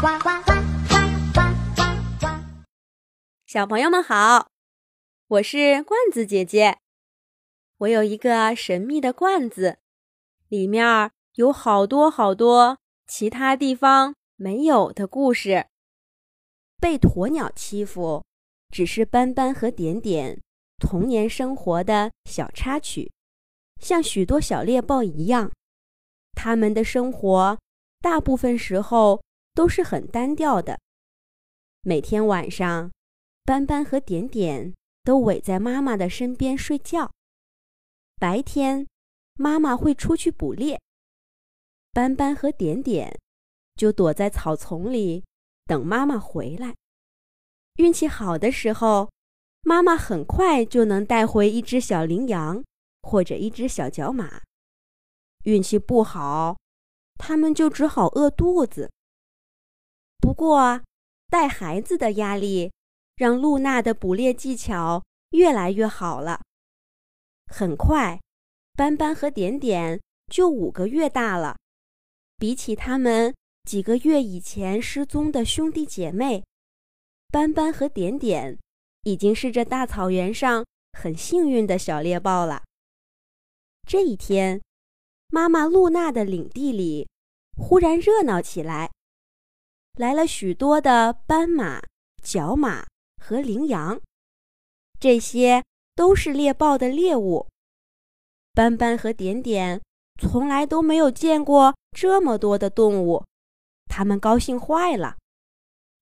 呱呱呱呱呱呱呱！小朋友们好，我是罐子姐姐。我有一个神秘的罐子，里面有好多好多其他地方没有的故事。被鸵鸟欺负，只是斑斑和点点童年生活的小插曲，像许多小猎豹一样，他们的生活大部分时候。都是很单调的。每天晚上，斑斑和点点都围在妈妈的身边睡觉。白天，妈妈会出去捕猎，斑斑和点点就躲在草丛里等妈妈回来。运气好的时候，妈妈很快就能带回一只小羚羊或者一只小角马；运气不好，他们就只好饿肚子。不过，带孩子的压力让露娜的捕猎技巧越来越好了。很快，斑斑和点点就五个月大了。比起他们几个月以前失踪的兄弟姐妹，斑斑和点点已经是这大草原上很幸运的小猎豹了。这一天，妈妈露娜的领地里忽然热闹起来。来了许多的斑马、角马和羚羊，这些都是猎豹的猎物。斑斑和点点从来都没有见过这么多的动物，他们高兴坏了，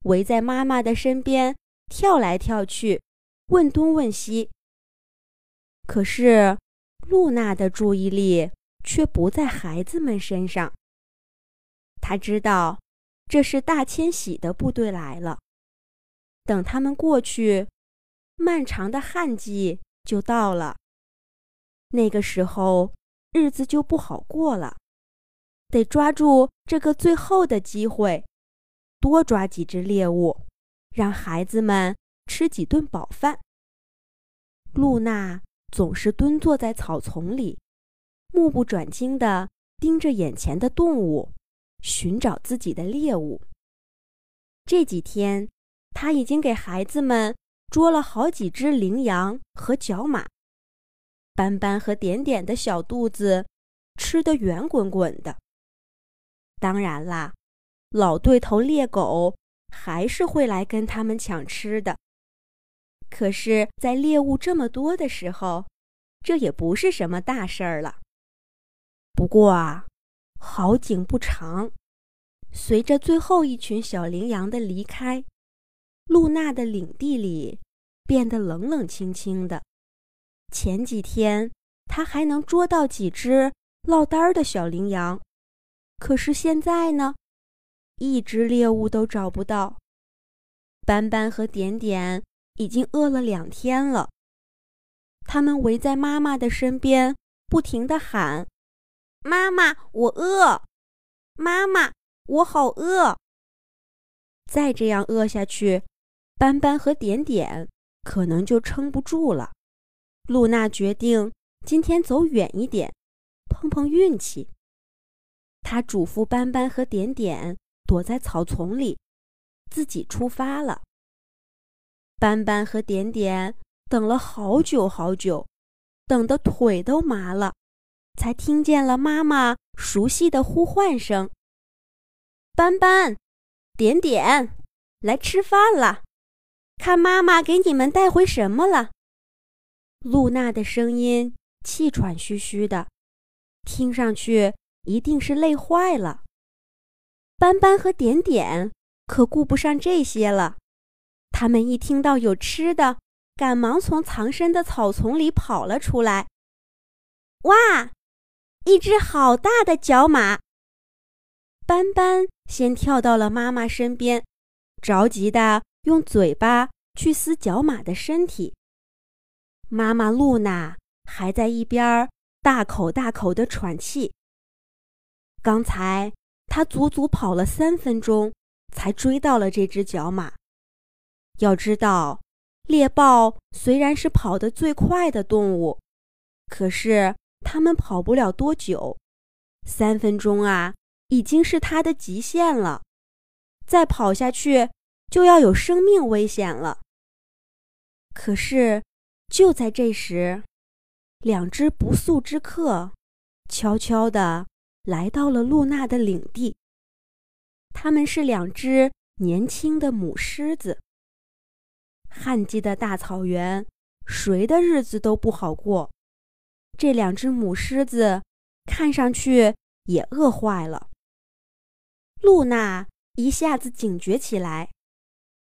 围在妈妈的身边跳来跳去，问东问西。可是，露娜的注意力却不在孩子们身上，她知道。这是大迁徙的部队来了。等他们过去，漫长的旱季就到了。那个时候，日子就不好过了。得抓住这个最后的机会，多抓几只猎物，让孩子们吃几顿饱饭。露娜总是蹲坐在草丛里，目不转睛地盯着眼前的动物。寻找自己的猎物。这几天，他已经给孩子们捉了好几只羚羊和角马。斑斑和点点的小肚子吃得圆滚滚的。当然啦，老对头猎狗还是会来跟他们抢吃的。可是，在猎物这么多的时候，这也不是什么大事儿了。不过啊。好景不长，随着最后一群小羚羊的离开，露娜的领地里变得冷冷清清的。前几天，她还能捉到几只落单儿的小羚羊，可是现在呢，一只猎物都找不到。斑斑和点点已经饿了两天了，他们围在妈妈的身边，不停地喊。妈妈，我饿。妈妈，我好饿。再这样饿下去，斑斑和点点可能就撑不住了。露娜决定今天走远一点，碰碰运气。她嘱咐斑斑和点点躲在草丛里，自己出发了。斑斑和点点等了好久好久，等得腿都麻了。才听见了妈妈熟悉的呼唤声：“斑斑，点点，来吃饭了，看妈妈给你们带回什么了。”露娜的声音气喘吁吁的，听上去一定是累坏了。斑斑和点点可顾不上这些了，他们一听到有吃的，赶忙从藏身的草丛里跑了出来。哇！一只好大的角马。斑斑先跳到了妈妈身边，着急的用嘴巴去撕角马的身体。妈妈露娜还在一边大口大口的喘气。刚才她足足跑了三分钟，才追到了这只角马。要知道，猎豹虽然是跑得最快的动物，可是。他们跑不了多久，三分钟啊，已经是他的极限了。再跑下去就要有生命危险了。可是，就在这时，两只不速之客悄悄地来到了露娜的领地。他们是两只年轻的母狮子。旱季的大草原，谁的日子都不好过。这两只母狮子看上去也饿坏了。露娜一下子警觉起来，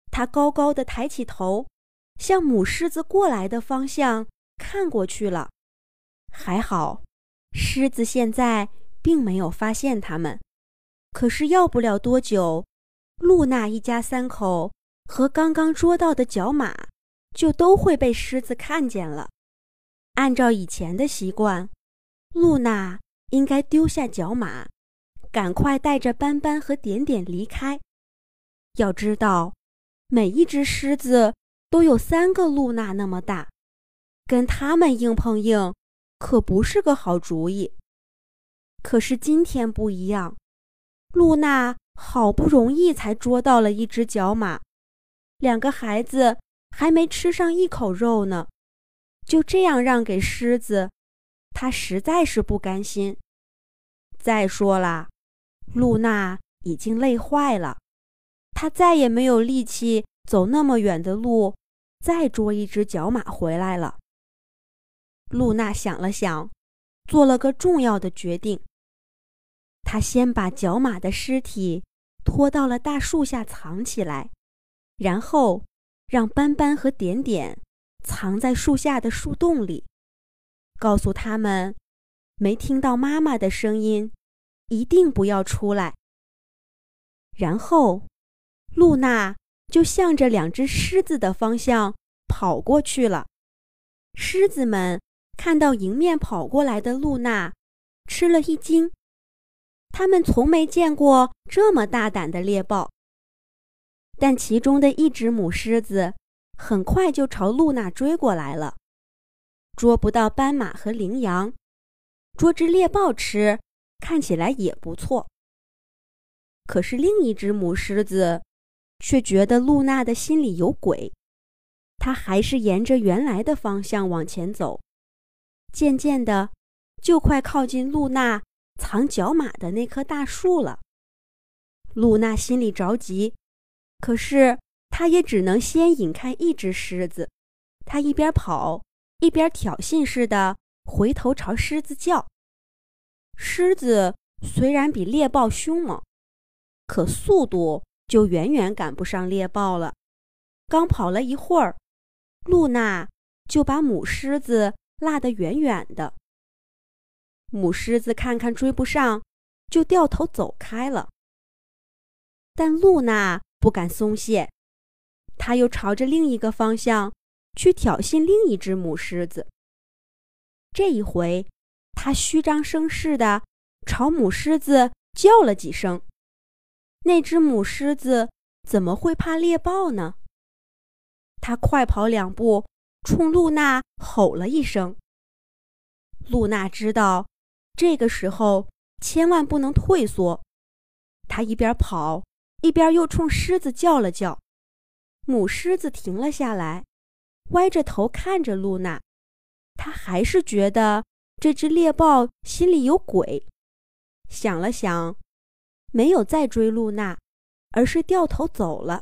她高高的抬起头。向母狮子过来的方向看过去了，还好，狮子现在并没有发现他们。可是要不了多久，露娜一家三口和刚刚捉到的角马就都会被狮子看见了。按照以前的习惯，露娜应该丢下角马，赶快带着斑斑和点点离开。要知道，每一只狮子。都有三个露娜那么大，跟他们硬碰硬可不是个好主意。可是今天不一样，露娜好不容易才捉到了一只角马，两个孩子还没吃上一口肉呢，就这样让给狮子，她实在是不甘心。再说了，露娜已经累坏了，她再也没有力气走那么远的路。再捉一只角马回来了。露娜想了想，做了个重要的决定。她先把角马的尸体拖到了大树下藏起来，然后让斑斑和点点藏在树下的树洞里，告诉他们，没听到妈妈的声音，一定不要出来。然后，露娜。就向着两只狮子的方向跑过去了。狮子们看到迎面跑过来的露娜，吃了一惊。他们从没见过这么大胆的猎豹。但其中的一只母狮子很快就朝露娜追过来了。捉不到斑马和羚羊，捉只猎豹吃，看起来也不错。可是另一只母狮子。却觉得露娜的心里有鬼，它还是沿着原来的方向往前走，渐渐的，就快靠近露娜藏角马的那棵大树了。露娜心里着急，可是他也只能先引开一只狮子。他一边跑，一边挑衅似的回头朝狮子叫。狮子虽然比猎豹凶猛，可速度。就远远赶不上猎豹了。刚跑了一会儿，露娜就把母狮子落得远远的。母狮子看看追不上，就掉头走开了。但露娜不敢松懈，她又朝着另一个方向去挑衅另一只母狮子。这一回，她虚张声势的朝母狮子叫了几声。那只母狮子怎么会怕猎豹呢？它快跑两步，冲露娜吼了一声。露娜知道，这个时候千万不能退缩。她一边跑，一边又冲狮子叫了叫。母狮子停了下来，歪着头看着露娜。他还是觉得这只猎豹心里有鬼。想了想。没有再追露娜，而是掉头走了。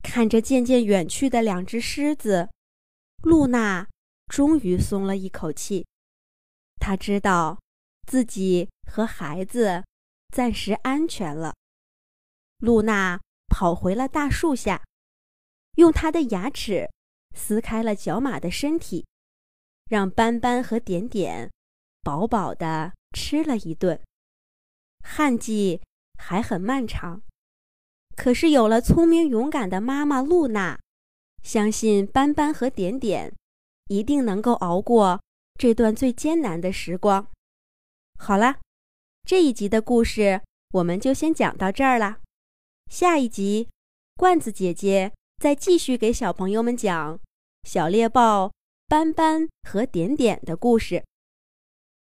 看着渐渐远去的两只狮子，露娜终于松了一口气。她知道自己和孩子暂时安全了。露娜跑回了大树下，用他的牙齿撕开了角马的身体，让斑斑和点点饱饱的吃了一顿。旱季还很漫长，可是有了聪明勇敢的妈妈露娜，相信斑斑和点点一定能够熬过这段最艰难的时光。好了，这一集的故事我们就先讲到这儿了。下一集，罐子姐姐再继续给小朋友们讲小猎豹斑斑和点点的故事。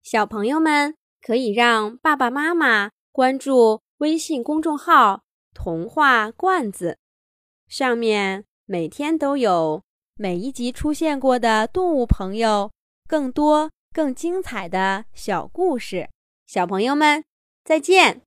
小朋友们。可以让爸爸妈妈关注微信公众号童话罐子，上面每天都有每一集出现过的动物朋友更多、更精彩的小故事。小朋友们，再见。